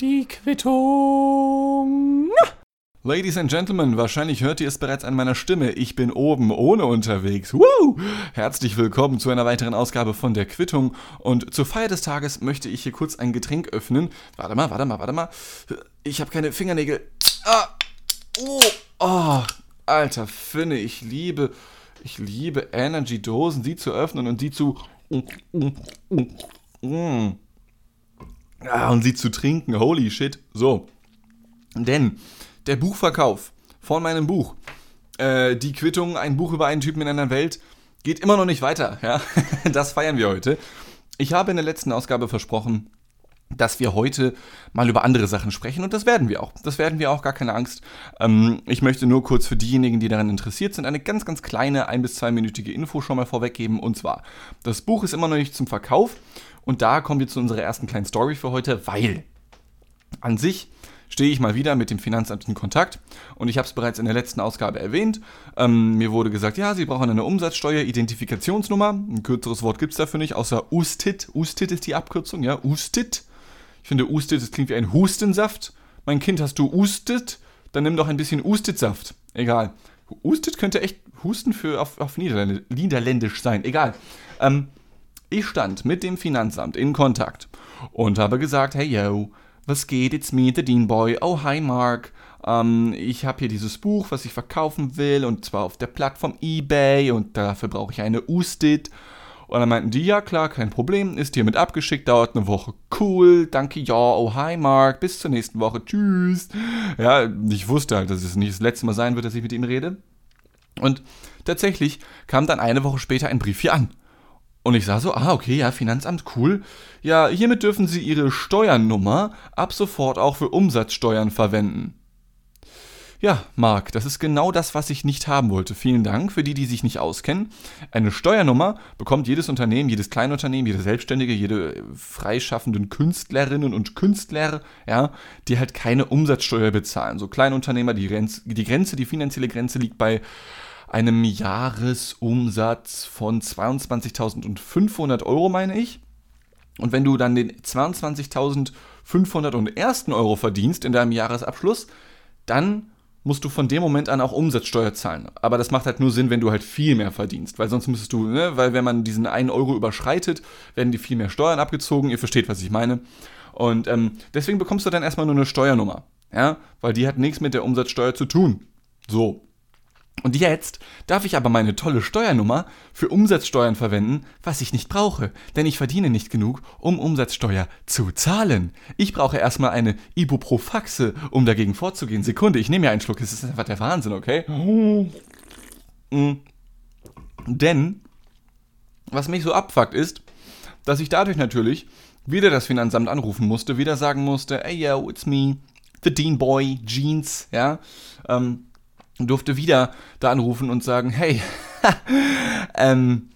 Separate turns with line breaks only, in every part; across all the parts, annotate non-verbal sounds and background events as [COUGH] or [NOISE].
Die Quittung.
Ladies and Gentlemen, wahrscheinlich hört ihr es bereits an meiner Stimme. Ich bin oben ohne unterwegs. Woo! Herzlich willkommen zu einer weiteren Ausgabe von der Quittung. Und zur Feier des Tages möchte ich hier kurz ein Getränk öffnen. Warte mal, warte mal, warte mal. Ich habe keine Fingernägel. Ah! Oh! Oh! Alter Finne, ich liebe, ich liebe Energy-Dosen, sie zu öffnen und die zu. Mm. Ah, und sie zu trinken. Holy shit. So. Denn der Buchverkauf von meinem Buch, äh, die Quittung, ein Buch über einen Typen in einer Welt, geht immer noch nicht weiter. Ja? [LAUGHS] Das feiern wir heute. Ich habe in der letzten Ausgabe versprochen, dass wir heute mal über andere Sachen sprechen und das werden wir auch. Das werden wir auch, gar keine Angst. Ähm, ich möchte nur kurz für diejenigen, die daran interessiert sind, eine ganz, ganz kleine ein- bis zweiminütige Info schon mal vorweggeben. Und zwar, das Buch ist immer noch nicht zum Verkauf und da kommen wir zu unserer ersten kleinen Story für heute, weil an sich stehe ich mal wieder mit dem Finanzamt in Kontakt und ich habe es bereits in der letzten Ausgabe erwähnt. Ähm, mir wurde gesagt, ja, Sie brauchen eine Umsatzsteuer-Identifikationsnummer. Ein kürzeres Wort gibt es dafür nicht, außer USTIT. USTIT ist die Abkürzung, ja, USTIT. Ich finde Ustit, das klingt wie ein Hustensaft. Mein Kind, hast du Ustit? Dann nimm doch ein bisschen Ustitsaft. Egal. Ustit könnte echt Husten für auf, auf Niederländ Niederländisch sein. Egal. Ähm, ich stand mit dem Finanzamt in Kontakt und habe gesagt, hey yo, was geht? It's me, the Dean Boy. Oh, hi Mark. Ähm, ich habe hier dieses Buch, was ich verkaufen will und zwar auf der Plattform eBay und dafür brauche ich eine Ustit. Und dann meinten die, ja klar, kein Problem, ist hiermit abgeschickt, dauert eine Woche. Cool, danke, ja, oh hi Mark, bis zur nächsten Woche, tschüss. Ja, ich wusste halt, dass es nicht das letzte Mal sein wird, dass ich mit ihm rede. Und tatsächlich kam dann eine Woche später ein Brief hier an. Und ich sah so, ah, okay, ja, Finanzamt, cool. Ja, hiermit dürfen Sie Ihre Steuernummer ab sofort auch für Umsatzsteuern verwenden. Ja, Marc, das ist genau das, was ich nicht haben wollte. Vielen Dank für die, die sich nicht auskennen. Eine Steuernummer bekommt jedes Unternehmen, jedes Kleinunternehmen, jede Selbstständige, jede freischaffenden Künstlerinnen und Künstler, ja, die halt keine Umsatzsteuer bezahlen. So Kleinunternehmer, die, Grenz, die Grenze, die finanzielle Grenze liegt bei einem Jahresumsatz von 22.500 Euro, meine ich. Und wenn du dann den 22.501. Euro verdienst in deinem Jahresabschluss, dann musst du von dem Moment an auch Umsatzsteuer zahlen. Aber das macht halt nur Sinn, wenn du halt viel mehr verdienst, weil sonst müsstest du, ne, weil wenn man diesen 1 Euro überschreitet, werden die viel mehr Steuern abgezogen. Ihr versteht, was ich meine. Und ähm, deswegen bekommst du dann erstmal nur eine Steuernummer, ja, weil die hat nichts mit der Umsatzsteuer zu tun. So, und jetzt darf ich aber meine tolle Steuernummer für Umsatzsteuern verwenden, was ich nicht brauche, denn ich verdiene nicht genug, um Umsatzsteuer zu zahlen. Ich brauche erstmal eine Ibuprofaxe, um dagegen vorzugehen. Sekunde, ich nehme ja einen Schluck, das ist einfach der Wahnsinn, okay? Mhm. Denn, was mich so abfuckt ist, dass ich dadurch natürlich wieder das Finanzamt anrufen musste, wieder sagen musste, hey yo, it's me, the Dean Boy, Jeans, ja, ähm, durfte wieder da anrufen und sagen, hey, [LAUGHS] ähm,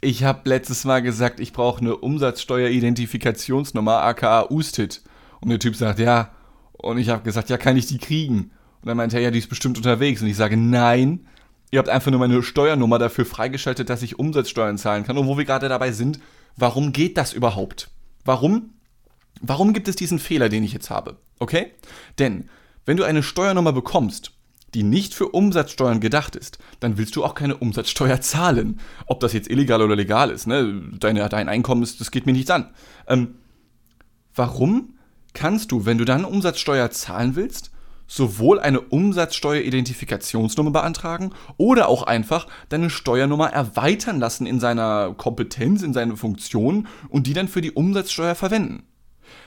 ich habe letztes Mal gesagt, ich brauche eine Umsatzsteueridentifikationsnummer, aka USTIT. Und der Typ sagt, ja. Und ich habe gesagt, ja, kann ich die kriegen? Und dann meinte er, ja, die ist bestimmt unterwegs. Und ich sage, nein, ihr habt einfach nur meine Steuernummer dafür freigeschaltet, dass ich Umsatzsteuern zahlen kann. Und wo wir gerade dabei sind, warum geht das überhaupt? Warum? Warum gibt es diesen Fehler, den ich jetzt habe? Okay? Denn, wenn du eine Steuernummer bekommst die nicht für Umsatzsteuern gedacht ist, dann willst du auch keine Umsatzsteuer [LAUGHS] zahlen. Ob das jetzt illegal oder legal ist, ne? Deine, dein Einkommen ist, das geht mir nichts an. Ähm, warum kannst du, wenn du dann Umsatzsteuer zahlen willst, sowohl eine Umsatzsteueridentifikationsnummer beantragen oder auch einfach deine Steuernummer erweitern lassen in seiner Kompetenz, in seinen Funktionen und die dann für die Umsatzsteuer verwenden?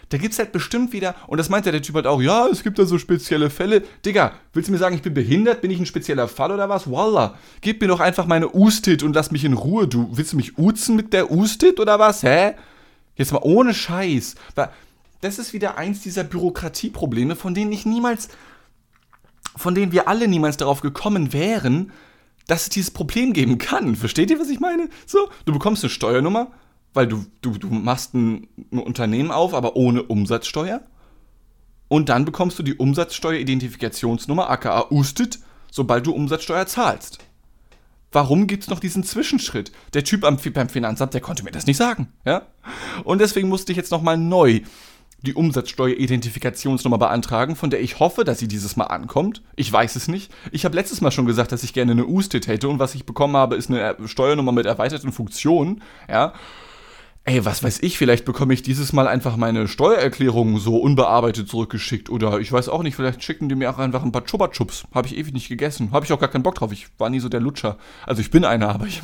Da gibt es halt bestimmt wieder, und das meinte der Typ halt auch, ja, es gibt da so spezielle Fälle. Digga, willst du mir sagen, ich bin behindert? Bin ich ein spezieller Fall oder was? Wallah, gib mir doch einfach meine Ustit und lass mich in Ruhe. Du willst du mich uzen mit der Ustit oder was? Hä? Jetzt mal ohne Scheiß. Das ist wieder eins dieser Bürokratieprobleme, von denen ich niemals, von denen wir alle niemals darauf gekommen wären, dass es dieses Problem geben kann. Versteht ihr, was ich meine? So, du bekommst eine Steuernummer, weil du, du, du machst ein, ein Unternehmen auf, aber ohne Umsatzsteuer. Und dann bekommst du die Umsatzsteueridentifikationsnummer, aka USTIT, sobald du Umsatzsteuer zahlst. warum gibt es noch diesen Zwischenschritt? Der Typ am, beim Finanzamt, der konnte mir das nicht sagen. Ja? Und deswegen musste ich jetzt nochmal neu die Umsatzsteueridentifikationsnummer beantragen, von der ich hoffe, dass sie dieses Mal ankommt. Ich weiß es nicht. Ich habe letztes Mal schon gesagt, dass ich gerne eine USTIT hätte und was ich bekommen habe, ist eine Steuernummer mit erweiterten Funktionen. Ja. Ey, was weiß ich, vielleicht bekomme ich dieses Mal einfach meine Steuererklärung so unbearbeitet zurückgeschickt oder ich weiß auch nicht, vielleicht schicken die mir auch einfach ein paar Chupa Chups. Habe ich ewig nicht gegessen. Habe ich auch gar keinen Bock drauf. Ich war nie so der Lutscher. Also ich bin einer, [LAUGHS] aber ich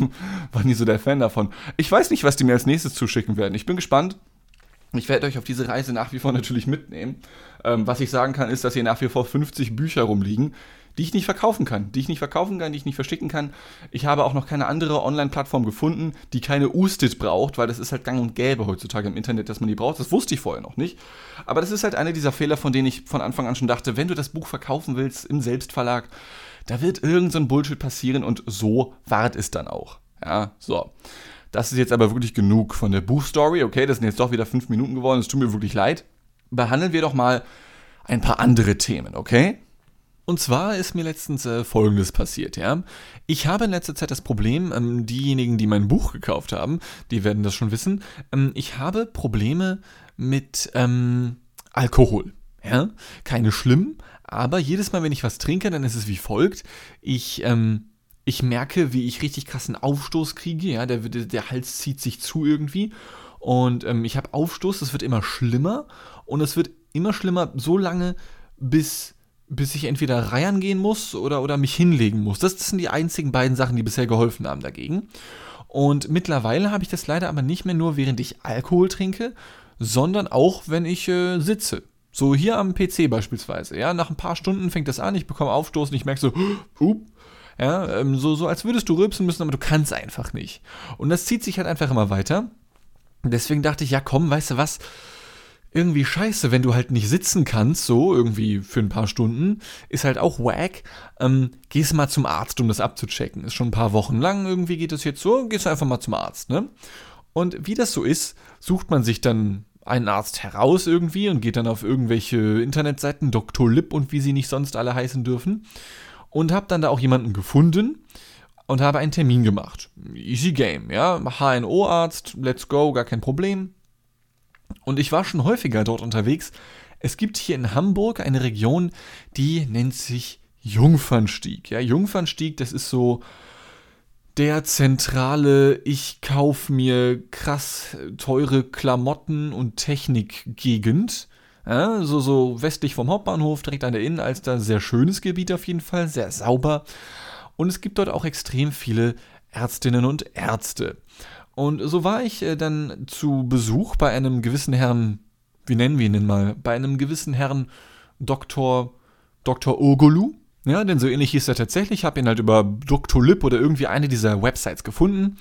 war nie so der Fan davon. Ich weiß nicht, was die mir als nächstes zuschicken werden. Ich bin gespannt. Ich werde euch auf diese Reise nach wie vor natürlich mitnehmen. Ähm, was ich sagen kann, ist, dass hier nach wie vor 50 Bücher rumliegen, die ich nicht verkaufen kann, die ich nicht verkaufen kann, die ich nicht verschicken kann. Ich habe auch noch keine andere Online-Plattform gefunden, die keine Ustit braucht, weil das ist halt gang und gäbe heutzutage im Internet, dass man die braucht. Das wusste ich vorher noch nicht. Aber das ist halt einer dieser Fehler, von denen ich von Anfang an schon dachte, wenn du das Buch verkaufen willst im Selbstverlag, da wird irgend so Bullshit passieren und so war es dann auch. Ja, so. Das ist jetzt aber wirklich genug von der Buchstory. Okay, das sind jetzt doch wieder fünf Minuten geworden. Es tut mir wirklich leid. Behandeln wir doch mal ein paar andere Themen, okay? Und zwar ist mir letztens äh, Folgendes passiert, ja. Ich habe in letzter Zeit das Problem, ähm, diejenigen, die mein Buch gekauft haben, die werden das schon wissen, ähm, ich habe Probleme mit ähm, Alkohol, ja. Keine schlimm, aber jedes Mal, wenn ich was trinke, dann ist es wie folgt. Ich ähm, ich merke, wie ich richtig krassen Aufstoß kriege. Ja, der, der Hals zieht sich zu irgendwie. Und ähm, ich habe Aufstoß, das wird immer schlimmer. Und es wird immer schlimmer, so lange, bis, bis ich entweder reiern gehen muss oder, oder mich hinlegen muss. Das, sind die einzigen beiden Sachen, die bisher geholfen haben dagegen. Und mittlerweile habe ich das leider aber nicht mehr nur, während ich Alkohol trinke, sondern auch, wenn ich äh, sitze. So hier am PC beispielsweise. Ja, nach ein paar Stunden fängt das an, ich bekomme Aufstoß und ich merke so, [GASPS] up, ja, ähm, so, so als würdest du rülpsen müssen, aber du kannst einfach nicht. Und das zieht sich halt einfach immer weiter. Deswegen dachte ich, ja komm, weißt du was? Irgendwie scheiße, wenn du halt nicht sitzen kannst, so irgendwie für ein paar Stunden, ist halt auch wack. Ähm, gehst mal zum Arzt, um das abzuchecken. Ist schon ein paar Wochen lang, irgendwie geht das jetzt so, gehst einfach mal zum Arzt, ne? Und wie das so ist, sucht man sich dann einen Arzt heraus irgendwie und geht dann auf irgendwelche Internetseiten, Dr. Lip und wie sie nicht sonst alle heißen dürfen und habe dann da auch jemanden gefunden und habe einen Termin gemacht. Easy Game, ja. HNO-Arzt, let's go, gar kein Problem. Und ich war schon häufiger dort unterwegs. Es gibt hier in Hamburg eine Region, die nennt sich Jungfernstieg. Ja, Jungfernstieg, das ist so der zentrale, ich kauf mir krass teure Klamotten und Technik-Gegend. Ja, so, so westlich vom Hauptbahnhof, direkt an der Innenalster, sehr schönes Gebiet auf jeden Fall, sehr sauber. Und es gibt dort auch extrem viele Ärztinnen und Ärzte. Und so war ich äh, dann zu Besuch bei einem gewissen Herrn, wie nennen wir ihn denn mal, bei einem gewissen Herrn Dr. Dr. Ogolu. Ja, denn so ähnlich hieß er tatsächlich. Ich habe ihn halt über Dr. Lip oder irgendwie eine dieser Websites gefunden.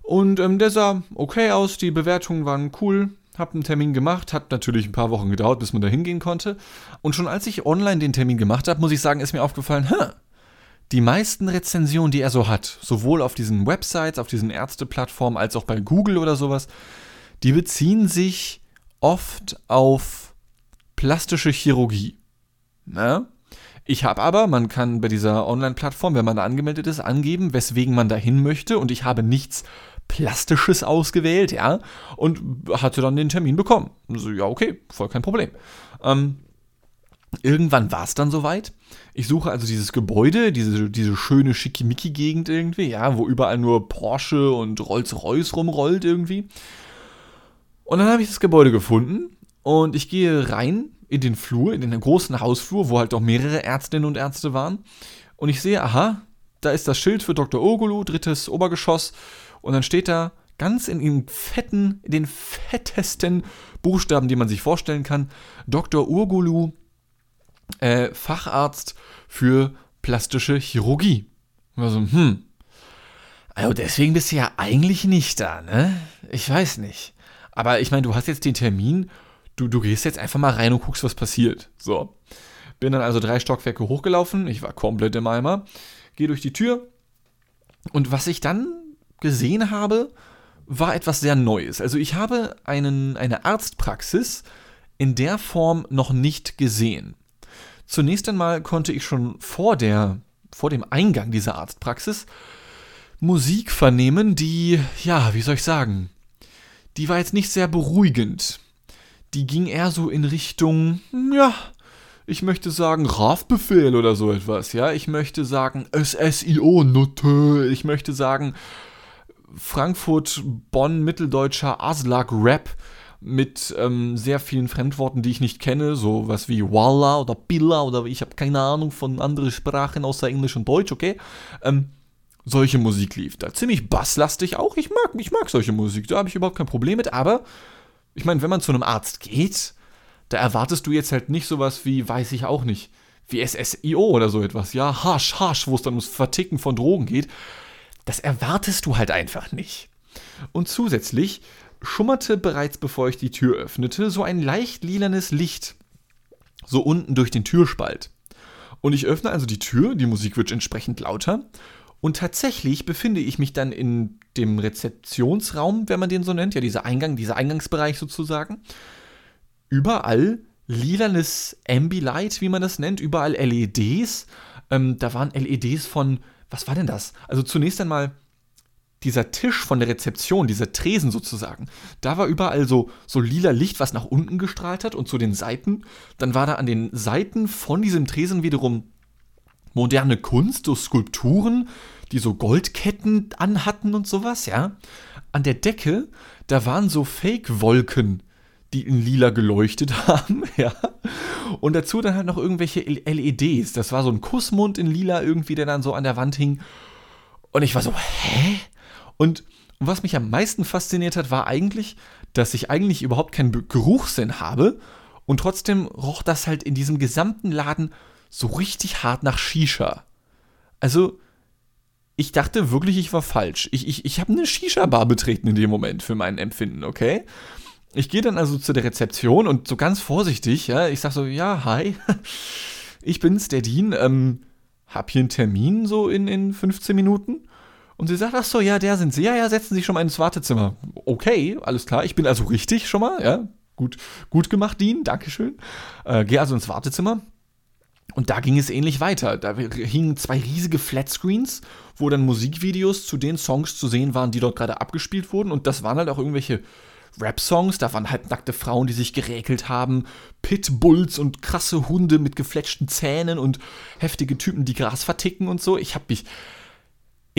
Und ähm, der sah okay aus, die Bewertungen waren cool, habe einen Termin gemacht, hat natürlich ein paar Wochen gedauert, bis man da hingehen konnte. Und schon als ich online den Termin gemacht habe, muss ich sagen, ist mir aufgefallen, hä, die meisten Rezensionen, die er so hat, sowohl auf diesen Websites, auf diesen Ärzteplattformen, als auch bei Google oder sowas, die beziehen sich oft auf plastische Chirurgie. Ne? Ich habe aber, man kann bei dieser Online-Plattform, wenn man da angemeldet ist, angeben, weswegen man dahin möchte und ich habe nichts Plastisches ausgewählt, ja, und hatte dann den Termin bekommen. So, ja, okay, voll kein Problem. Ähm, irgendwann war es dann soweit. Ich suche also dieses Gebäude, diese, diese schöne Schickimicki-Gegend irgendwie, ja, wo überall nur Porsche und Rolls-Royce rumrollt irgendwie. Und dann habe ich das Gebäude gefunden und ich gehe rein in den Flur, in den großen Hausflur, wo halt auch mehrere Ärztinnen und Ärzte waren. Und ich sehe, aha, da ist das Schild für Dr. Ogulu, drittes Obergeschoss. Und dann steht da ganz in den fetten, in den fettesten Buchstaben, die man sich vorstellen kann, Dr. Urgulu, äh, Facharzt für plastische Chirurgie. Also, hm. Also deswegen bist du ja eigentlich nicht da, ne? Ich weiß nicht. Aber ich meine, du hast jetzt den Termin, du, du gehst jetzt einfach mal rein und guckst, was passiert. So. Bin dann also drei Stockwerke hochgelaufen, ich war komplett im Eimer, gehe durch die Tür und was ich dann gesehen habe, war etwas sehr Neues. Also ich habe einen, eine Arztpraxis in der Form noch nicht gesehen. Zunächst einmal konnte ich schon vor, der, vor dem Eingang dieser Arztpraxis Musik vernehmen, die, ja, wie soll ich sagen, die war jetzt nicht sehr beruhigend. Die ging eher so in Richtung, ja, ich möchte sagen RAF-Befehl oder so etwas, ja. Ich möchte sagen SSIO-Note. Ich möchte sagen Frankfurt, Bonn, Mitteldeutscher Aslak-Rap mit ähm, sehr vielen Fremdworten, die ich nicht kenne, so was wie Walla oder Billa oder ich habe keine Ahnung von anderen Sprachen außer Englisch und Deutsch, okay? Ähm, solche Musik lief da. Ziemlich basslastig auch. Ich mag, ich mag solche Musik, da habe ich überhaupt kein Problem mit, aber ich meine, wenn man zu einem Arzt geht, da erwartest du jetzt halt nicht sowas wie, weiß ich auch nicht, wie SSIO oder so etwas, ja, Hasch, Hasch, wo es dann ums Verticken von Drogen geht. Das erwartest du halt einfach nicht. Und zusätzlich schummerte bereits bevor ich die Tür öffnete so ein leicht lilanes Licht so unten durch den Türspalt. Und ich öffne also die Tür, die Musik wird entsprechend lauter und tatsächlich befinde ich mich dann in dem Rezeptionsraum, wenn man den so nennt, ja, dieser Eingang, dieser Eingangsbereich sozusagen. Überall lilanes Ambilight, wie man das nennt, überall LEDs. Ähm, da waren LEDs von, was war denn das? Also zunächst einmal dieser Tisch von der Rezeption, dieser Tresen sozusagen, da war überall so, so lila Licht, was nach unten gestrahlt hat und zu den Seiten. Dann war da an den Seiten von diesem Tresen wiederum moderne Kunst, so Skulpturen, die so Goldketten anhatten und sowas, ja. An der Decke, da waren so Fake-Wolken, die in lila geleuchtet [LAUGHS] haben, ja. Und dazu dann halt noch irgendwelche LEDs. Das war so ein Kussmund in lila irgendwie, der dann so an der Wand hing. Und ich war so, hä? Und was mich am meisten fasziniert hat, war eigentlich, dass ich eigentlich überhaupt keinen Geruchssinn habe. Und trotzdem roch das halt in diesem gesamten Laden so richtig hart nach Shisha. Also, ich dachte wirklich, ich war falsch. Ich, ich, ich habe eine Shisha-Bar betreten in dem Moment für mein Empfinden, okay? Ich gehe dann also zu der Rezeption und so ganz vorsichtig, ja, ich sag so, ja, hi, [LAUGHS] ich bin's, der Dean, ähm, hab hier einen Termin so in, in 15 Minuten. Und sie sagt, ach so, ja, der sind sie. Ja, ja, setzen Sie schon mal ins Wartezimmer. Okay, alles klar, ich bin also richtig schon mal, ja. Gut, gut gemacht, Dean, Dankeschön. Äh, geh also ins Wartezimmer. Und da ging es ähnlich weiter. Da hingen zwei riesige Flatscreens, wo dann Musikvideos zu den Songs zu sehen waren, die dort gerade abgespielt wurden. Und das waren halt auch irgendwelche Rap-Songs. Da waren halbnackte Frauen, die sich geräkelt haben, Pitbulls und krasse Hunde mit gefletschten Zähnen und heftige Typen, die Gras verticken und so. Ich hab mich.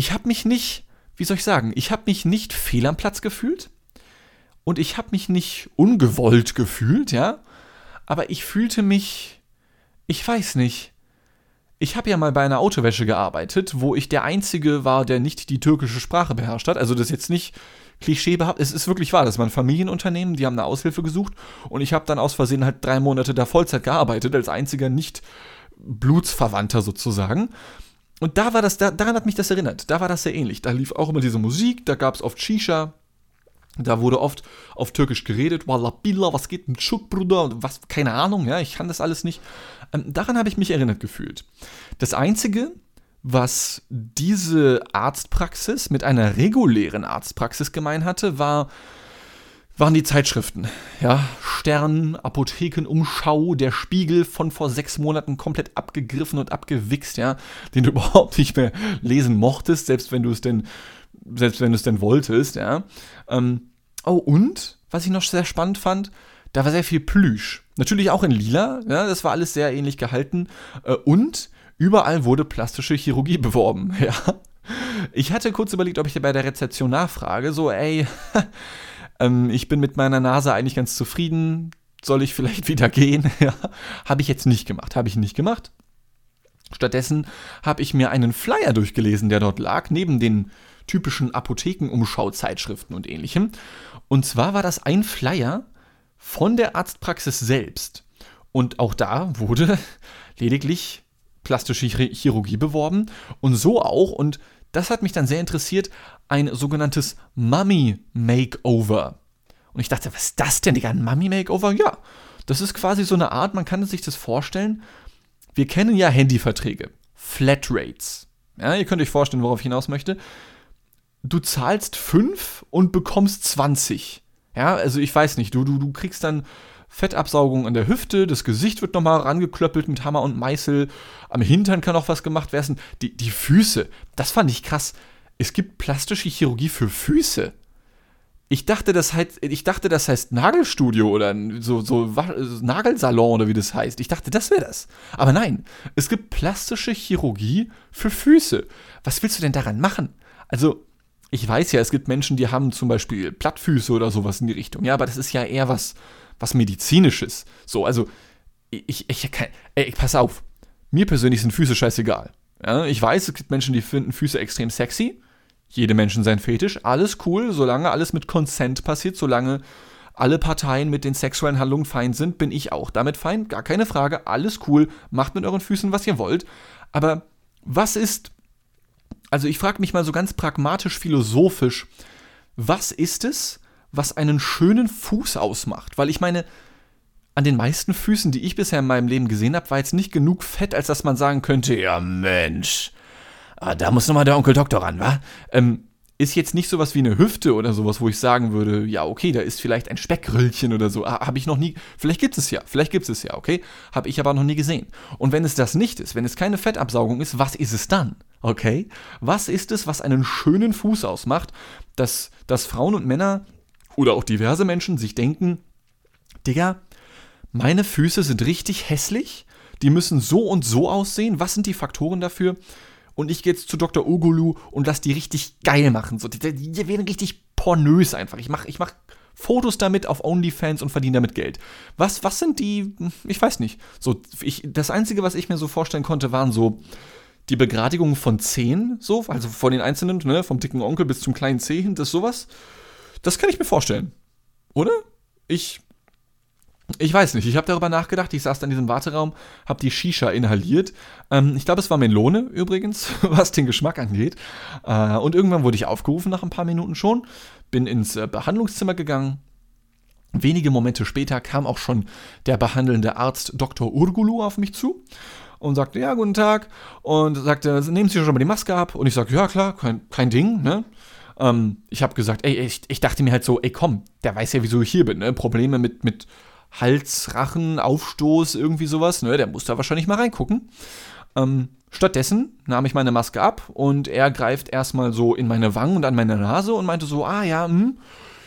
Ich hab mich nicht. Wie soll ich sagen? Ich hab mich nicht fehl am Platz gefühlt. Und ich hab mich nicht ungewollt gefühlt, ja. Aber ich fühlte mich ich weiß nicht. Ich habe ja mal bei einer Autowäsche gearbeitet, wo ich der Einzige war, der nicht die türkische Sprache beherrscht hat. Also das jetzt nicht klischeebehaft, es ist wirklich wahr. Das war ein Familienunternehmen, die haben eine Aushilfe gesucht und ich habe dann aus Versehen halt drei Monate da Vollzeit gearbeitet, als einziger nicht Blutsverwandter sozusagen. Und da war das, da, daran hat mich das erinnert. Da war das sehr ähnlich. Da lief auch immer diese Musik, da gab es oft Shisha, da wurde oft auf Türkisch geredet, Wallabilla, was geht mit Schuk, Bruder, was, keine Ahnung, ja, ich kann das alles nicht. Ähm, daran habe ich mich erinnert gefühlt. Das Einzige, was diese Arztpraxis mit einer regulären Arztpraxis gemein hatte, war, waren die Zeitschriften. Ja, Stern, Apothekenumschau, der Spiegel von vor sechs Monaten komplett abgegriffen und abgewichst, ja, den du [LAUGHS] überhaupt nicht mehr lesen mochtest, selbst wenn du es denn selbst wenn du es denn wolltest, ja. Ähm, oh, und, was ich noch sehr spannend fand, da war sehr viel Plüsch. Natürlich auch in lila, ja, das war alles sehr ähnlich gehalten. Äh, und überall wurde plastische Chirurgie beworben, [LAUGHS] ja. Ich hatte kurz überlegt, ob ich bei der Rezeption nachfrage, so, ey, [LAUGHS] ähm, ich bin mit meiner Nase eigentlich ganz zufrieden, soll ich vielleicht [LAUGHS] wieder gehen? [LAUGHS] ja, habe ich jetzt nicht gemacht, habe ich nicht gemacht. Stattdessen habe ich mir einen Flyer durchgelesen, der dort lag, neben den typischen Apothekenumschau-Zeitschriften und ähnlichem. Und zwar war das ein Flyer von der Arztpraxis selbst. Und auch da wurde [LAUGHS] lediglich plastische Chirurgie beworben und so auch, und das hat mich dann sehr interessiert, ein sogenanntes Mummy Makeover. Und ich dachte, was ist das denn, Digga? Ein Mummy Makeover? Ja, das ist quasi so eine Art, man kann sich das vorstellen. Wir kennen ja Handyverträge, Flatrates. Ja, ihr könnt euch vorstellen, worauf ich hinaus möchte du zahlst 5 und bekommst 20. Ja, also ich weiß nicht, du, du, du kriegst dann Fettabsaugung an der Hüfte, das Gesicht wird nochmal rangeklöppelt mit Hammer und Meißel, am Hintern kann auch was gemacht werden. Die, die Füße, das fand ich krass. es gibt plastische Chirurgie für Füße. Ich dachte, das heißt, ich dachte, das heißt Nagelstudio oder so, so Nagelsalon oder wie das heißt. Ich dachte, das wäre das. Aber nein, es gibt plastische Chirurgie für Füße. Was willst du denn daran machen? Also, ich weiß ja, es gibt Menschen, die haben zum Beispiel Plattfüße oder sowas in die Richtung. Ja, aber das ist ja eher was, was medizinisches. So, also, ich, ich, ich, ey, pass auf. Mir persönlich sind Füße scheißegal. Ja, ich weiß, es gibt Menschen, die finden Füße extrem sexy jede Menschen sein Fetisch, alles cool, solange alles mit Consent passiert, solange alle Parteien mit den sexuellen Handlungen fein sind, bin ich auch damit fein, gar keine Frage, alles cool, macht mit euren Füßen, was ihr wollt. Aber was ist, also ich frage mich mal so ganz pragmatisch, philosophisch, was ist es, was einen schönen Fuß ausmacht? Weil ich meine, an den meisten Füßen, die ich bisher in meinem Leben gesehen habe, war jetzt nicht genug Fett, als dass man sagen könnte, ja Mensch, ah, da muss nochmal der Onkel Doktor ran, wa? Ähm, ist jetzt nicht sowas wie eine Hüfte oder sowas, wo ich sagen würde, ja, okay, da ist vielleicht ein Speckröllchen oder so. Ah, habe ich noch nie, vielleicht gibt es ja, vielleicht gibt es ja, okay? Habe ich aber noch nie gesehen. Und wenn es das nicht ist, wenn es keine Fettabsaugung ist, was ist es dann? Okay? Was ist es, was einen schönen Fuß ausmacht, dass, dass Frauen und Männer oder auch diverse Menschen sich denken, Digga, meine Füße sind richtig hässlich, die müssen so und so aussehen. Was sind die Faktoren dafür? und ich gehe jetzt zu Dr. Ugulu und lass die richtig geil machen. So, die, die werden richtig pornös einfach. Ich mache ich mach Fotos damit auf OnlyFans und verdiene damit Geld. Was, was sind die, ich weiß nicht. So, ich, das Einzige, was ich mir so vorstellen konnte, waren so die Begradigungen von Zehen, so, also von den einzelnen, ne, vom dicken Onkel bis zum kleinen Zeh hin, das sowas. Das kann ich mir vorstellen. Oder? Ich ich weiß nicht, ich habe darüber nachgedacht, ich saß dann in diesem Warteraum, habe die Shisha inhaliert. Ähm, ich glaube, es war Melone übrigens, [LAUGHS] was den Geschmack angeht. Äh, und irgendwann wurde ich aufgerufen nach ein paar Minuten schon, bin ins äh, Behandlungszimmer gegangen. Wenige Momente später kam auch schon der behandelnde Arzt Dr. Urgulu auf mich zu und sagte, ja, guten Tag. Und sagte, nehmen Sie schon mal die Maske ab. Und ich sagte, ja, klar, kein, kein Ding, ne? Ähm, ich habe gesagt, ey, ich, ich dachte mir halt so, ey, komm, der weiß ja, wieso ich hier bin, ne? Probleme mit, mit Hals, Rachen, Aufstoß, irgendwie sowas. Ne, der muss da wahrscheinlich mal reingucken. Ähm, stattdessen nahm ich meine Maske ab und er greift erstmal so in meine Wangen und an meine Nase und meinte so, ah ja, hm,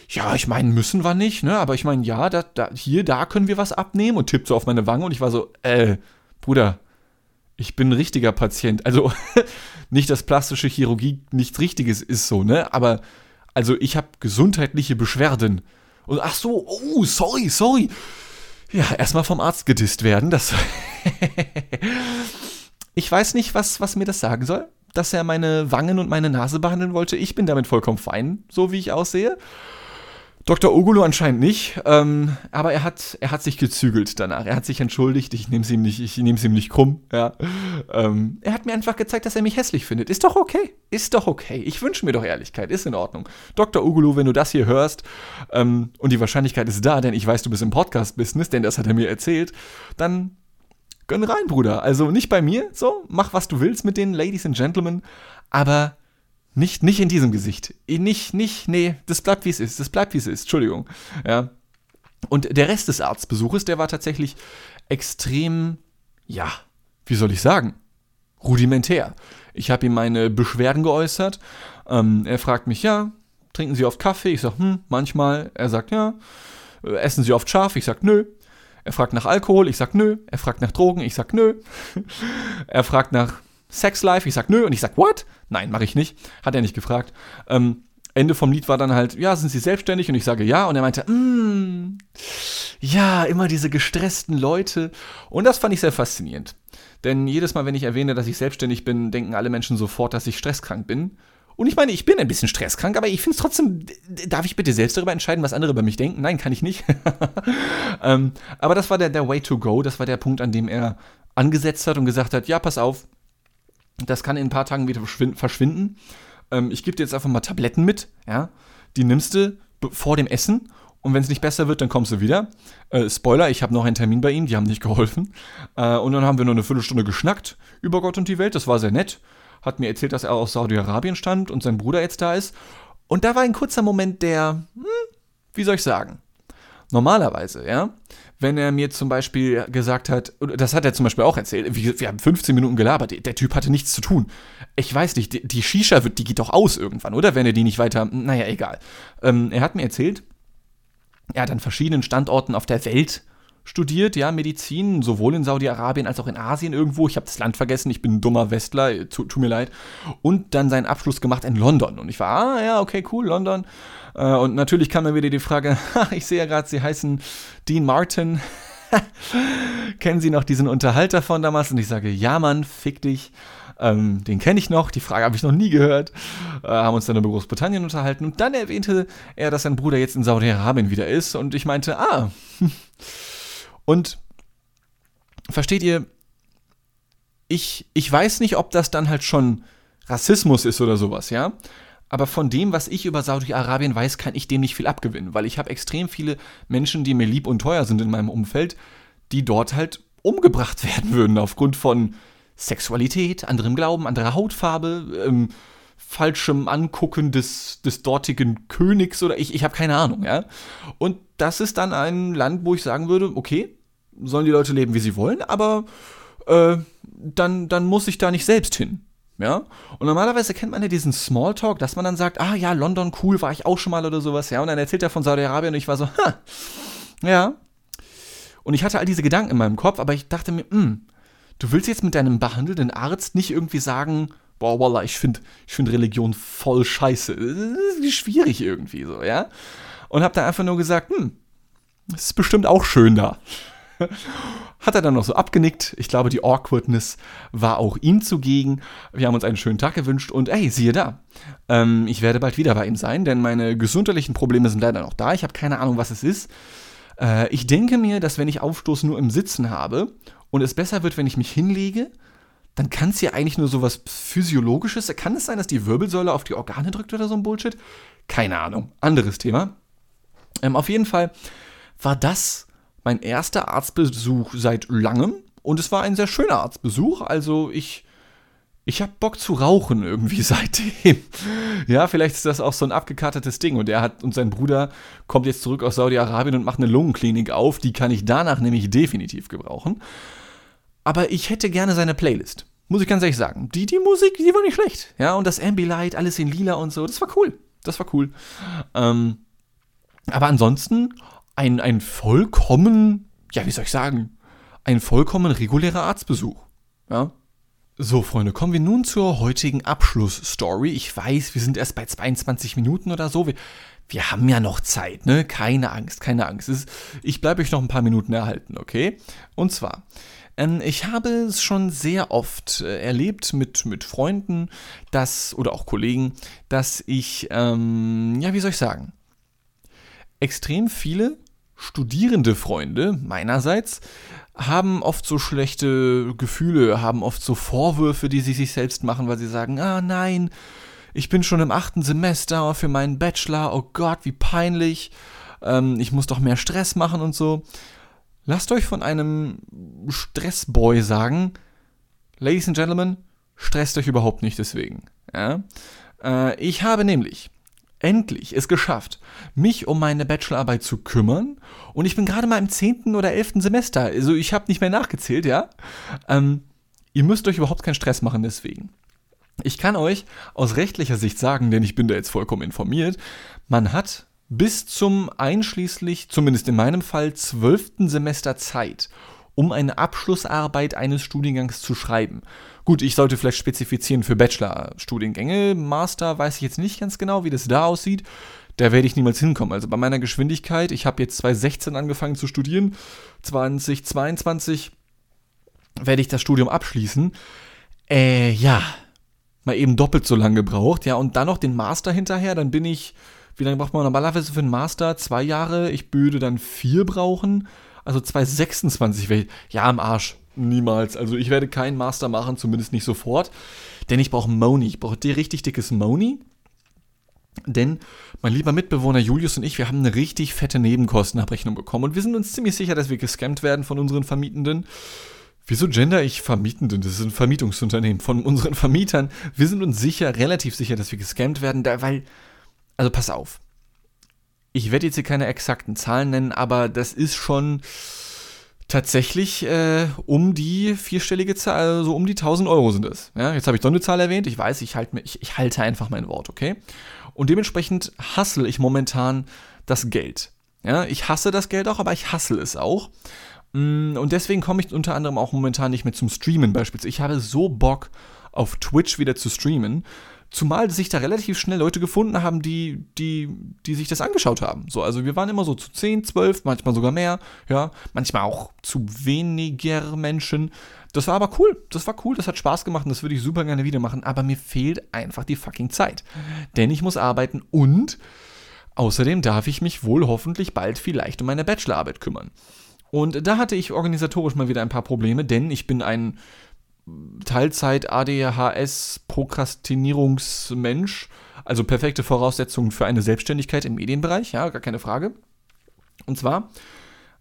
ja, ich meine, müssen wir nicht, ne? Aber ich meine, ja, da, da, hier, da können wir was abnehmen und tippt so auf meine Wange und ich war so, äh, Bruder, ich bin ein richtiger Patient. Also [LAUGHS] nicht, dass plastische Chirurgie nichts Richtiges ist so, ne? Aber also ich habe gesundheitliche Beschwerden. Und ach so, oh, sorry, sorry. Ja, erstmal vom Arzt gedisst werden. Das [LAUGHS] ich weiß nicht, was, was mir das sagen soll. Dass er meine Wangen und meine Nase behandeln wollte. Ich bin damit vollkommen fein, so wie ich aussehe. Dr. Ogulo anscheinend nicht, ähm, aber er hat, er hat sich gezügelt danach. Er hat sich entschuldigt. Ich nehme es ihm nicht, ich nehme ihm nicht krumm. Ja. Ähm, er hat mir einfach gezeigt, dass er mich hässlich findet. Ist doch okay. Ist doch okay. Ich wünsche mir doch Ehrlichkeit. Ist in Ordnung. Dr. Ogulo, wenn du das hier hörst, ähm, und die Wahrscheinlichkeit ist da, denn ich weiß, du bist im Podcast-Business, denn das hat er mir erzählt, dann gönn rein, Bruder. Also nicht bei mir, so, mach was du willst mit den Ladies and Gentlemen, aber nicht, nicht in diesem Gesicht. Nicht, nicht, nee, das bleibt wie es ist. Das bleibt wie es ist. Entschuldigung. Ja. Und der Rest des Arztbesuches, der war tatsächlich extrem, ja, wie soll ich sagen, rudimentär. Ich habe ihm meine Beschwerden geäußert. Ähm, er fragt mich, ja, trinken Sie oft Kaffee? Ich sage, hm, manchmal. Er sagt, ja. Äh, essen Sie oft scharf? Ich sage, nö. Er fragt nach Alkohol? Ich sage, nö. Er fragt nach Drogen? Ich sage, nö. [LAUGHS] er fragt nach Sex Life? Ich sag nö und ich sag what? Nein, mache ich nicht. Hat er nicht gefragt. Ähm, Ende vom Lied war dann halt, ja, sind Sie selbstständig? Und ich sage ja. Und er meinte, mm, ja, immer diese gestressten Leute. Und das fand ich sehr faszinierend. Denn jedes Mal, wenn ich erwähne, dass ich selbstständig bin, denken alle Menschen sofort, dass ich stresskrank bin. Und ich meine, ich bin ein bisschen stresskrank, aber ich finde es trotzdem, darf ich bitte selbst darüber entscheiden, was andere über mich denken? Nein, kann ich nicht. [LAUGHS] ähm, aber das war der, der Way to go, das war der Punkt, an dem er angesetzt hat und gesagt hat, ja, pass auf, das kann in ein paar Tagen wieder verschwinden. Ähm, ich gebe dir jetzt einfach mal Tabletten mit, ja. Die nimmst du vor dem Essen und wenn es nicht besser wird, dann kommst du wieder. Äh, Spoiler, ich habe noch einen Termin bei ihm, die haben nicht geholfen. Äh, und dann haben wir nur eine Viertelstunde geschnackt über Gott und die Welt, das war sehr nett. Hat mir erzählt, dass er aus Saudi-Arabien stand und sein Bruder jetzt da ist. Und da war ein kurzer Moment der, hm, wie soll ich sagen? Normalerweise, ja, wenn er mir zum Beispiel gesagt hat, das hat er zum Beispiel auch erzählt, wir haben 15 Minuten gelabert, der Typ hatte nichts zu tun. Ich weiß nicht, die, die Shisha wird, die geht doch aus irgendwann, oder? Wenn er die nicht weiter, naja, egal. Ähm, er hat mir erzählt, er hat an verschiedenen Standorten auf der Welt studiert, ja, Medizin, sowohl in Saudi-Arabien als auch in Asien irgendwo. Ich habe das Land vergessen, ich bin ein dummer Westler, tut tu mir leid. Und dann seinen Abschluss gemacht in London. Und ich war, ah, ja, okay, cool, London. Äh, und natürlich kam mir wieder die Frage, [LAUGHS] ich sehe ja gerade, Sie heißen Dean Martin. [LAUGHS] Kennen Sie noch diesen Unterhalter von damals? Und ich sage, ja, Mann, fick dich. Ähm, den kenne ich noch, die Frage habe ich noch nie gehört. Äh, haben uns dann über Großbritannien unterhalten. Und dann erwähnte er, dass sein Bruder jetzt in Saudi-Arabien wieder ist. Und ich meinte, ah, [LAUGHS] Und versteht ihr, ich, ich weiß nicht, ob das dann halt schon Rassismus ist oder sowas, ja. Aber von dem, was ich über Saudi-Arabien weiß, kann ich dem nicht viel abgewinnen, weil ich habe extrem viele Menschen, die mir lieb und teuer sind in meinem Umfeld, die dort halt umgebracht [LAUGHS] werden würden aufgrund von Sexualität, anderem Glauben, anderer Hautfarbe, ähm, falschem Angucken des, des dortigen Königs oder ich, ich habe keine Ahnung, ja. Und das ist dann ein Land, wo ich sagen würde, okay, sollen die Leute leben, wie sie wollen, aber äh, dann, dann muss ich da nicht selbst hin. Ja, und normalerweise kennt man ja diesen Smalltalk, dass man dann sagt, ah ja, London, cool, war ich auch schon mal oder sowas, ja, und dann erzählt er von Saudi-Arabien und ich war so, ha, ja. Und ich hatte all diese Gedanken in meinem Kopf, aber ich dachte mir, hm, du willst jetzt mit deinem behandelnden Arzt nicht irgendwie sagen, boah, wallah, ich finde ich find Religion voll scheiße. Das ist schwierig irgendwie so, ja. Und hab da einfach nur gesagt, hm, es ist bestimmt auch schön da. [LAUGHS] Hat er dann noch so abgenickt. Ich glaube, die Awkwardness war auch ihm zugegen. Wir haben uns einen schönen Tag gewünscht und ey, siehe da. Ähm, ich werde bald wieder bei ihm sein, denn meine gesundheitlichen Probleme sind leider noch da. Ich habe keine Ahnung, was es ist. Äh, ich denke mir, dass wenn ich Aufstoß nur im Sitzen habe und es besser wird, wenn ich mich hinlege, dann kann es ja eigentlich nur so was Physiologisches. Kann es sein, dass die Wirbelsäule auf die Organe drückt oder so ein Bullshit? Keine Ahnung. Anderes Thema. Ähm, auf jeden Fall war das mein erster Arztbesuch seit langem und es war ein sehr schöner Arztbesuch. Also ich, ich habe Bock zu rauchen irgendwie [LAUGHS] seitdem. ja, vielleicht ist das auch so ein abgekartetes Ding und er hat und sein Bruder kommt jetzt zurück aus Saudi-Arabien und macht eine Lungenklinik auf. Die kann ich danach nämlich definitiv gebrauchen. Aber ich hätte gerne seine Playlist. Muss ich ganz ehrlich sagen. Die, die Musik, die war nicht schlecht. Ja, und das Ambilight, alles in lila und so, das war cool. Das war cool. Ähm, aber ansonsten ein, ein vollkommen, ja, wie soll ich sagen, ein vollkommen regulärer Arztbesuch. Ja. So, Freunde, kommen wir nun zur heutigen Abschlussstory. Ich weiß, wir sind erst bei 22 Minuten oder so. Wir, wir haben ja noch Zeit, ne? Keine Angst, keine Angst. ich bleibe euch noch ein paar Minuten erhalten, okay? Und zwar, ähm, ich habe es schon sehr oft äh, erlebt mit, mit Freunden, dass, oder auch Kollegen, dass ich, ähm, ja, wie soll ich sagen, extrem viele studierende Freunde meinerseits haben oft so schlechte Gefühle, haben oft so Vorwürfe, die sie sich selbst machen, weil sie sagen, ah nein, ich bin schon im achten Semester für meinen Bachelor, oh Gott, wie peinlich, ähm, ich muss doch mehr Stress machen und so. Lasst euch von einem Stressboy sagen, Ladies and Gentlemen, stresst euch überhaupt nicht deswegen. Ja? Äh, ich habe nämlich endlich es geschafft, mich um meine Bachelorarbeit zu kümmern. Und ich bin gerade mal im 10. oder 11. Semester. Also ich habe nicht mehr nachgezählt, ja. Ähm, ihr müsst euch überhaupt keinen Stress machen deswegen. Ich kann euch aus rechtlicher Sicht sagen, denn ich bin da jetzt vollkommen informiert, man hat bis zum einschließlich, zumindest in meinem Fall, zwölften Semester Zeit, um eine Abschlussarbeit eines Studiengangs zu schreiben. Gut, ich sollte vielleicht spezifizieren für Bachelor-Studiengänge. Master weiß ich jetzt nicht ganz genau, wie das da aussieht. Da werde ich niemals hinkommen. Also bei meiner Geschwindigkeit, ich habe jetzt 2016 angefangen zu studieren, 2022 werde ich das Studium abschließen. Äh, ja, mal eben doppelt so lange gebraucht, ja, und dann noch den Master hinterher, dann bin ich, wie lange braucht man normalerweise für einen Master? Zwei Jahre, ich würde dann vier brauchen. Also 2026 wäre ja, am Arsch. Niemals. Also ich werde keinen Master machen, zumindest nicht sofort. Denn ich brauche Moni. Ich brauche richtig dickes Moni. Denn mein lieber Mitbewohner Julius und ich, wir haben eine richtig fette Nebenkostenabrechnung bekommen. Und wir sind uns ziemlich sicher, dass wir gescammt werden von unseren Vermietenden. Wieso gender ich Vermietenden? Das ist ein Vermietungsunternehmen von unseren Vermietern. Wir sind uns sicher, relativ sicher, dass wir gescammt werden, da, weil, also pass auf. Ich werde jetzt hier keine exakten Zahlen nennen, aber das ist schon tatsächlich äh, um die vierstellige Zahl, also um die 1000 Euro sind es. Ja, jetzt habe ich doch eine Zahl erwähnt. Ich weiß, ich, halt, ich, ich halte einfach mein Wort, okay? Und dementsprechend hassle ich momentan das Geld. Ja, ich hasse das Geld auch, aber ich hassle es auch. Mm, und deswegen komme ich unter anderem auch momentan nicht mehr zum Streamen beispielsweise. Ich habe so Bock, auf Twitch wieder zu streamen. Zumal sich da relativ schnell Leute gefunden haben, die, die, die sich das angeschaut haben. So, also wir waren immer so zu 10, 12, manchmal sogar mehr, ja, manchmal auch zu weniger Menschen. Das war aber cool. Das war cool, das hat Spaß gemacht und das würde ich super gerne wieder machen. Aber mir fehlt einfach die fucking Zeit. Denn ich muss arbeiten und außerdem darf ich mich wohl hoffentlich bald vielleicht um meine Bachelorarbeit kümmern. Und da hatte ich organisatorisch mal wieder ein paar Probleme, denn ich bin ein Teilzeit ADHS Prokrastinierungsmensch, also perfekte Voraussetzungen für eine Selbstständigkeit im Medienbereich, ja, gar keine Frage. Und zwar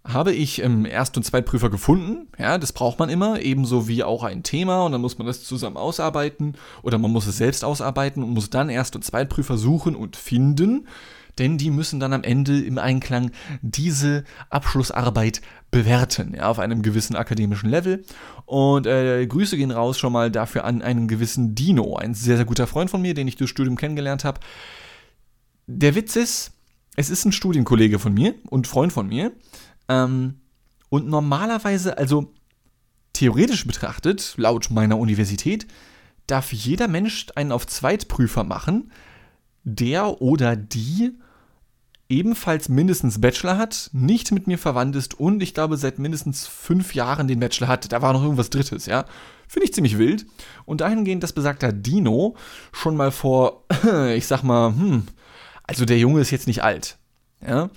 habe ich im Erst- und Zweitprüfer gefunden, ja, das braucht man immer, ebenso wie auch ein Thema und dann muss man das zusammen ausarbeiten oder man muss es selbst ausarbeiten und muss dann Erst- und Zweitprüfer suchen und finden denn die müssen dann am Ende im Einklang diese Abschlussarbeit bewerten, ja, auf einem gewissen akademischen Level. Und äh, Grüße gehen raus schon mal dafür an einen gewissen Dino, ein sehr, sehr guter Freund von mir, den ich durch Studium kennengelernt habe. Der Witz ist, es ist ein Studienkollege von mir und Freund von mir. Ähm, und normalerweise, also theoretisch betrachtet, laut meiner Universität, darf jeder Mensch einen auf Zweitprüfer machen, der oder die ebenfalls mindestens Bachelor hat, nicht mit mir verwandt ist und ich glaube seit mindestens fünf Jahren den Bachelor hat. Da war noch irgendwas Drittes, ja. Finde ich ziemlich wild. Und dahingehend, dass besagter Dino schon mal vor, [LAUGHS] ich sag mal, hm, also der Junge ist jetzt nicht alt, ja.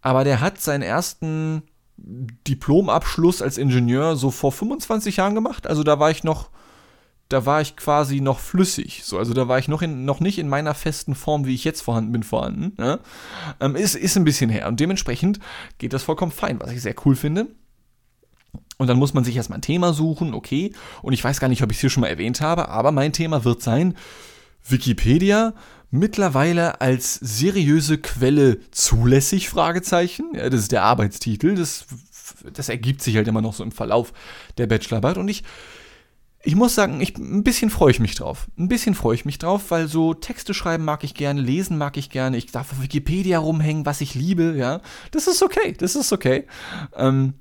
Aber der hat seinen ersten Diplomabschluss als Ingenieur so vor 25 Jahren gemacht. Also da war ich noch da war ich quasi noch flüssig. So, also da war ich noch, in, noch nicht in meiner festen Form, wie ich jetzt vorhanden bin, vorhanden. Ne? Ähm, ist, ist ein bisschen her. Und dementsprechend geht das vollkommen fein, was ich sehr cool finde. Und dann muss man sich erstmal ein Thema suchen, okay. Und ich weiß gar nicht, ob ich es hier schon mal erwähnt habe, aber mein Thema wird sein Wikipedia mittlerweile als seriöse Quelle zulässig? Fragezeichen. Ja, das ist der Arbeitstitel. Das, das ergibt sich halt immer noch so im Verlauf der Bachelorarbeit. Und ich ich muss sagen, ich, ein bisschen freue ich mich drauf. Ein bisschen freue ich mich drauf, weil so Texte schreiben mag ich gerne, lesen mag ich gerne. Ich darf auf Wikipedia rumhängen, was ich liebe, ja. Das ist okay, das ist okay. Ähm,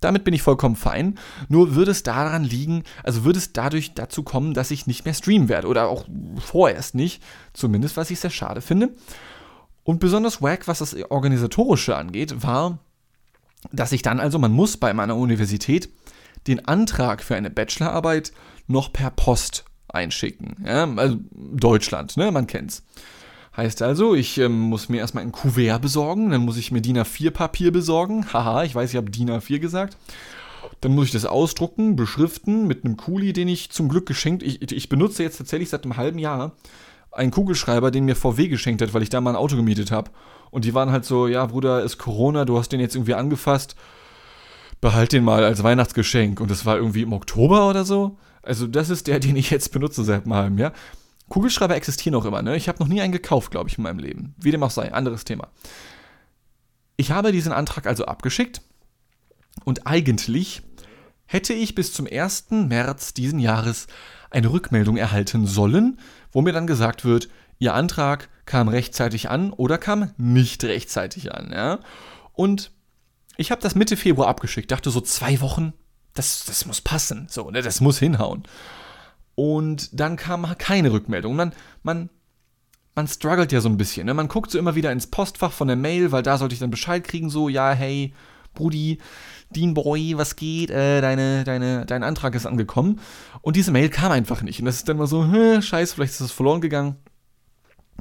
damit bin ich vollkommen fein. Nur würde es daran liegen, also würde es dadurch dazu kommen, dass ich nicht mehr streamen werde. Oder auch vorerst nicht. Zumindest, was ich sehr schade finde. Und besonders wack, was das Organisatorische angeht, war, dass ich dann also, man muss bei meiner Universität den Antrag für eine Bachelorarbeit noch per Post einschicken. Ja, also Deutschland, ne, man kennt's. Heißt also, ich ähm, muss mir erstmal ein Kuvert besorgen, dann muss ich mir DIN A4 Papier besorgen. Haha, ich weiß, ich habe DIN A4 gesagt. Dann muss ich das ausdrucken, beschriften mit einem Kuli, den ich zum Glück geschenkt. Ich, ich benutze jetzt tatsächlich seit einem halben Jahr einen Kugelschreiber, den mir VW geschenkt hat, weil ich da mal ein Auto gemietet habe. Und die waren halt so, ja, Bruder, ist Corona, du hast den jetzt irgendwie angefasst behalt den mal als Weihnachtsgeschenk. Und das war irgendwie im Oktober oder so. Also das ist der, [LAUGHS] den ich jetzt benutze seit einem Jahr. Kugelschreiber existieren auch immer, ne? Ich habe noch nie einen gekauft, glaube ich, in meinem Leben. Wie dem auch sei, anderes Thema. Ich habe diesen Antrag also abgeschickt und eigentlich hätte ich bis zum 1. März diesen Jahres eine Rückmeldung erhalten sollen, wo mir dann gesagt wird, Ihr Antrag kam rechtzeitig an oder kam nicht rechtzeitig an. Ja? Und ich habe das Mitte Februar abgeschickt, dachte so zwei Wochen, das, das muss passen, so, ne, das muss hinhauen. Und dann kam keine Rückmeldung. Man, man, man struggelt ja so ein bisschen. Ne? Man guckt so immer wieder ins Postfach von der Mail, weil da sollte ich dann Bescheid kriegen, so, ja, hey, Brudi, Dean Boy, was geht? Äh, deine, deine, dein Antrag ist angekommen. Und diese Mail kam einfach nicht. Und das ist dann mal so, scheiße, vielleicht ist das verloren gegangen.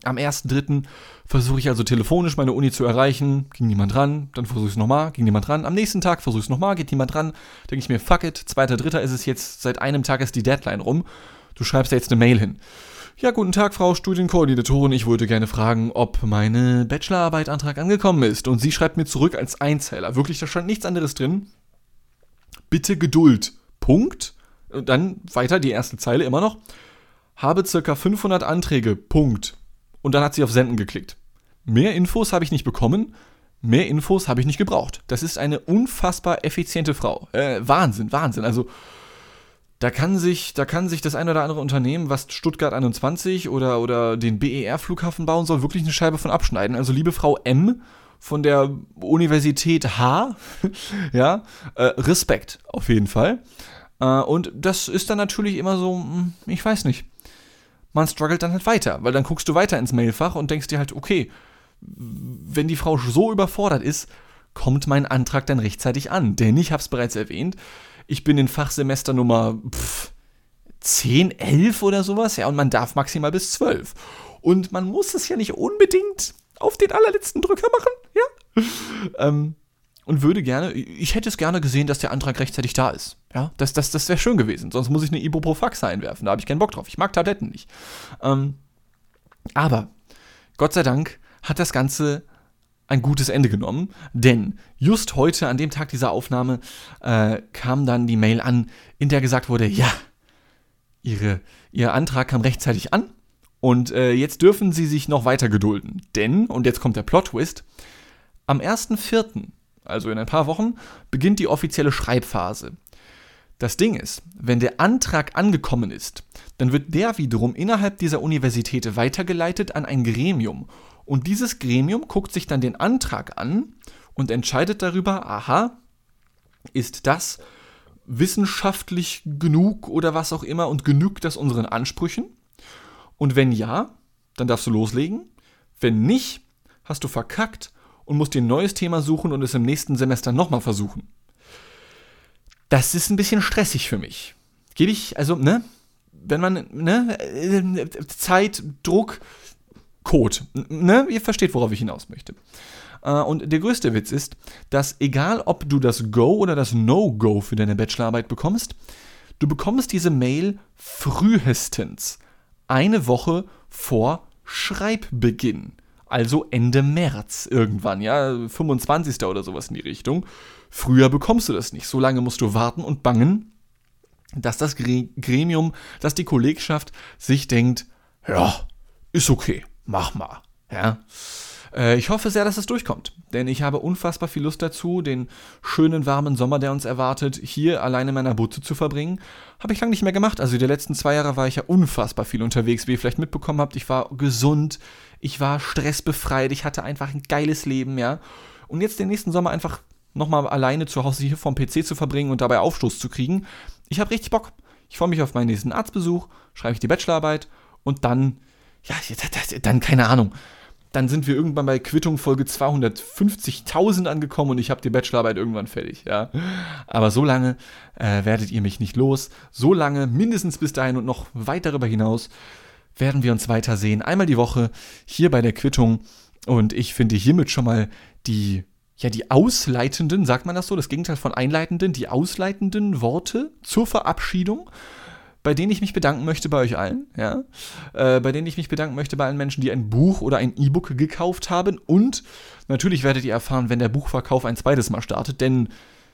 Am 1.3. versuche ich also telefonisch meine Uni zu erreichen, ging niemand ran, dann versuche ich es nochmal, ging niemand ran. Am nächsten Tag versuche ich es nochmal, geht niemand ran. Denke ich mir, fuck it, 2.3. ist es jetzt, seit einem Tag ist die Deadline rum. Du schreibst da jetzt eine Mail hin. Ja, guten Tag, Frau Studienkoordinatorin. Ich wollte gerne fragen, ob meine Bachelorarbeitantrag angekommen ist. Und sie schreibt mir zurück als Einzeiler. Wirklich, da stand nichts anderes drin. Bitte Geduld. Punkt. Und dann weiter die erste Zeile immer noch. Habe circa 500 Anträge. Punkt und dann hat sie auf Senden geklickt. mehr Infos habe ich nicht bekommen, mehr Infos habe ich nicht gebraucht. Das ist eine unfassbar effiziente Frau. Äh, Wahnsinn, Wahnsinn. Also da kann sich, da kann sich das ein oder andere Unternehmen, was Stuttgart 21 oder, oder den BER-Flughafen bauen soll, wirklich eine Scheibe von abschneiden. Also liebe Frau M von der Universität H, [LAUGHS] ja, äh, Respekt auf jeden Fall. Äh, und das ist dann natürlich immer so, hm, ich weiß nicht. Man struggelt dann halt weiter, weil dann guckst du weiter ins Mailfach und denkst dir halt, okay, wenn die Frau so überfordert ist, kommt mein Antrag dann rechtzeitig an. Denn ich habe es bereits erwähnt, ich bin in Fachsemester Nummer pff, 10, 11 oder sowas, ja, und man darf maximal bis 12. Und man muss es ja nicht unbedingt auf den allerletzten Drücker machen, ja. [LAUGHS] ähm, und würde gerne, ich hätte es gerne gesehen, dass der Antrag rechtzeitig da ist. Ja, das, das, das wäre schön gewesen. Sonst muss ich eine Ibuprofax einwerfen. Da habe ich keinen Bock drauf. Ich mag Tabletten nicht. Ähm, aber Gott sei Dank hat das Ganze ein gutes Ende genommen, denn just heute, an dem Tag dieser Aufnahme, äh, kam dann die Mail an, in der gesagt wurde, ja, ihre, ihr Antrag kam rechtzeitig an und äh, jetzt dürfen sie sich noch weiter gedulden. Denn, und jetzt kommt der Plot-Twist, am 1.4., also in ein paar Wochen, beginnt die offizielle Schreibphase. Das Ding ist, wenn der Antrag angekommen ist, dann wird der wiederum innerhalb dieser Universität weitergeleitet an ein Gremium und dieses Gremium guckt sich dann den Antrag an und entscheidet darüber, aha, ist das wissenschaftlich genug oder was auch immer und genügt das unseren Ansprüchen? Und wenn ja, dann darfst du loslegen. Wenn nicht, hast du verkackt und musst dir ein neues Thema suchen und es im nächsten Semester nochmal versuchen. Das ist ein bisschen stressig für mich. Gebe ich, also, ne? Wenn man, ne? Äh, Zeit, Druck, Code. Ne? Ihr versteht, worauf ich hinaus möchte. Äh, und der größte Witz ist, dass egal ob du das Go oder das No-Go für deine Bachelorarbeit bekommst, du bekommst diese Mail frühestens eine Woche vor Schreibbeginn. Also Ende März irgendwann, ja, 25. oder sowas in die Richtung. Früher bekommst du das nicht. So lange musst du warten und bangen, dass das Gremium, dass die Kollegschaft sich denkt, ja, ist okay mach mal. Ja. Äh, ich hoffe sehr, dass es durchkommt, denn ich habe unfassbar viel Lust dazu, den schönen warmen Sommer, der uns erwartet, hier alleine in meiner Butze zu verbringen. Habe ich lange nicht mehr gemacht. Also die letzten zwei Jahre war ich ja unfassbar viel unterwegs, wie ihr vielleicht mitbekommen habt. Ich war gesund, ich war stressbefreit, ich hatte einfach ein geiles Leben, ja. Und jetzt den nächsten Sommer einfach nochmal alleine zu Hause hier vorm PC zu verbringen und dabei Aufstoß zu kriegen. Ich habe richtig Bock. Ich freue mich auf meinen nächsten Arztbesuch, schreibe ich die Bachelorarbeit und dann ja, dann keine Ahnung. Dann sind wir irgendwann bei Quittung Folge 250.000 angekommen und ich habe die Bachelorarbeit irgendwann fertig, ja. Aber so lange äh, werdet ihr mich nicht los. So lange, mindestens bis dahin und noch weit darüber hinaus, werden wir uns weitersehen. Einmal die Woche hier bei der Quittung. Und ich finde hiermit schon mal die, ja, die ausleitenden, sagt man das so, das Gegenteil von einleitenden, die ausleitenden Worte zur Verabschiedung bei denen ich mich bedanken möchte bei euch allen, ja, äh, bei denen ich mich bedanken möchte bei allen Menschen, die ein Buch oder ein E-Book gekauft haben und natürlich werdet ihr erfahren, wenn der Buchverkauf ein zweites Mal startet, denn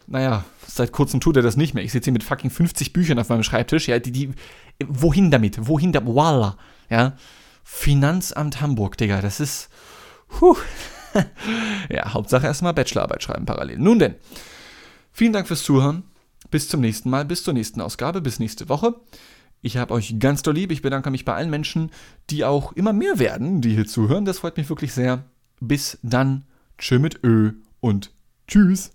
naja, seit kurzem tut er das nicht mehr. Ich sitze hier mit fucking 50 Büchern auf meinem Schreibtisch, ja, die, die, wohin damit? Wohin da, voila, ja. Finanzamt Hamburg, Digga, das ist, puh. [LAUGHS] ja, Hauptsache erstmal Bachelorarbeit schreiben parallel. Nun denn, vielen Dank fürs Zuhören. Bis zum nächsten Mal, bis zur nächsten Ausgabe, bis nächste Woche. Ich habe euch ganz doll lieb. Ich bedanke mich bei allen Menschen, die auch immer mehr werden, die hier zuhören. Das freut mich wirklich sehr. Bis dann. Tschö mit Ö und tschüss.